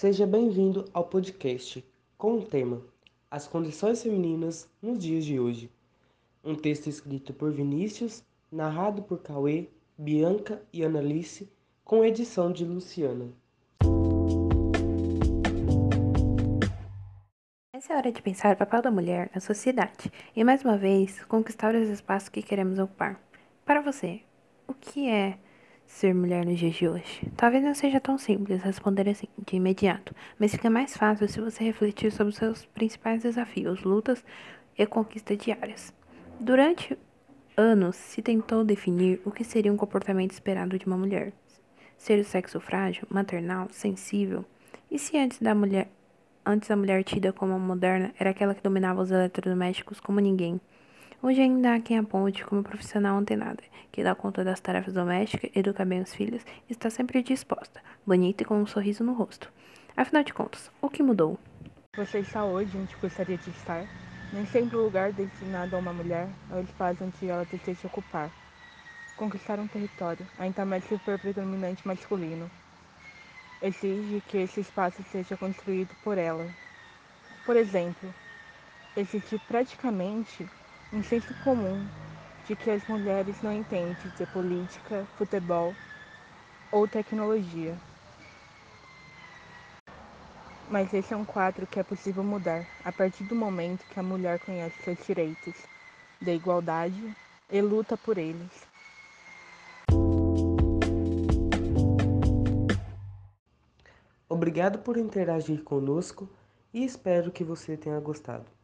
Seja bem-vindo ao podcast com o tema As Condições Femininas nos Dias de Hoje. Um texto escrito por Vinícius, narrado por Cauê, Bianca e Annalice, com edição de Luciana. Essa é a hora de pensar o papel da mulher na sociedade e, mais uma vez, conquistar os espaços que queremos ocupar. Para você, o que é ser mulher nos dias de hoje? Talvez não seja tão simples responder assim, de imediato, mas fica mais fácil se você refletir sobre os seus principais desafios, lutas e conquistas diárias. Durante anos se tentou definir o que seria um comportamento esperado de uma mulher. Ser o sexo frágil, maternal, sensível. E se antes da mulher, antes a mulher tida como moderna era aquela que dominava os eletrodomésticos como ninguém? Hoje ainda há quem aponte como profissional antenada, que dá conta das tarefas domésticas, educa bem os filhos e está sempre disposta, bonita e com um sorriso no rosto. Afinal de contas, o que mudou? Você está hoje onde gostaria de estar? Nem sempre o lugar destinado a uma mulher é o espaço onde ela deseja ocupar. Conquistar um território, ainda mais se for predominante masculino, exige que esse espaço seja construído por ela. Por exemplo, existe praticamente um senso comum de que as mulheres não entendem de política, futebol ou tecnologia. Mas esse é um quadro que é possível mudar a partir do momento que a mulher conhece seus direitos, da igualdade e luta por eles. Obrigado por interagir conosco e espero que você tenha gostado.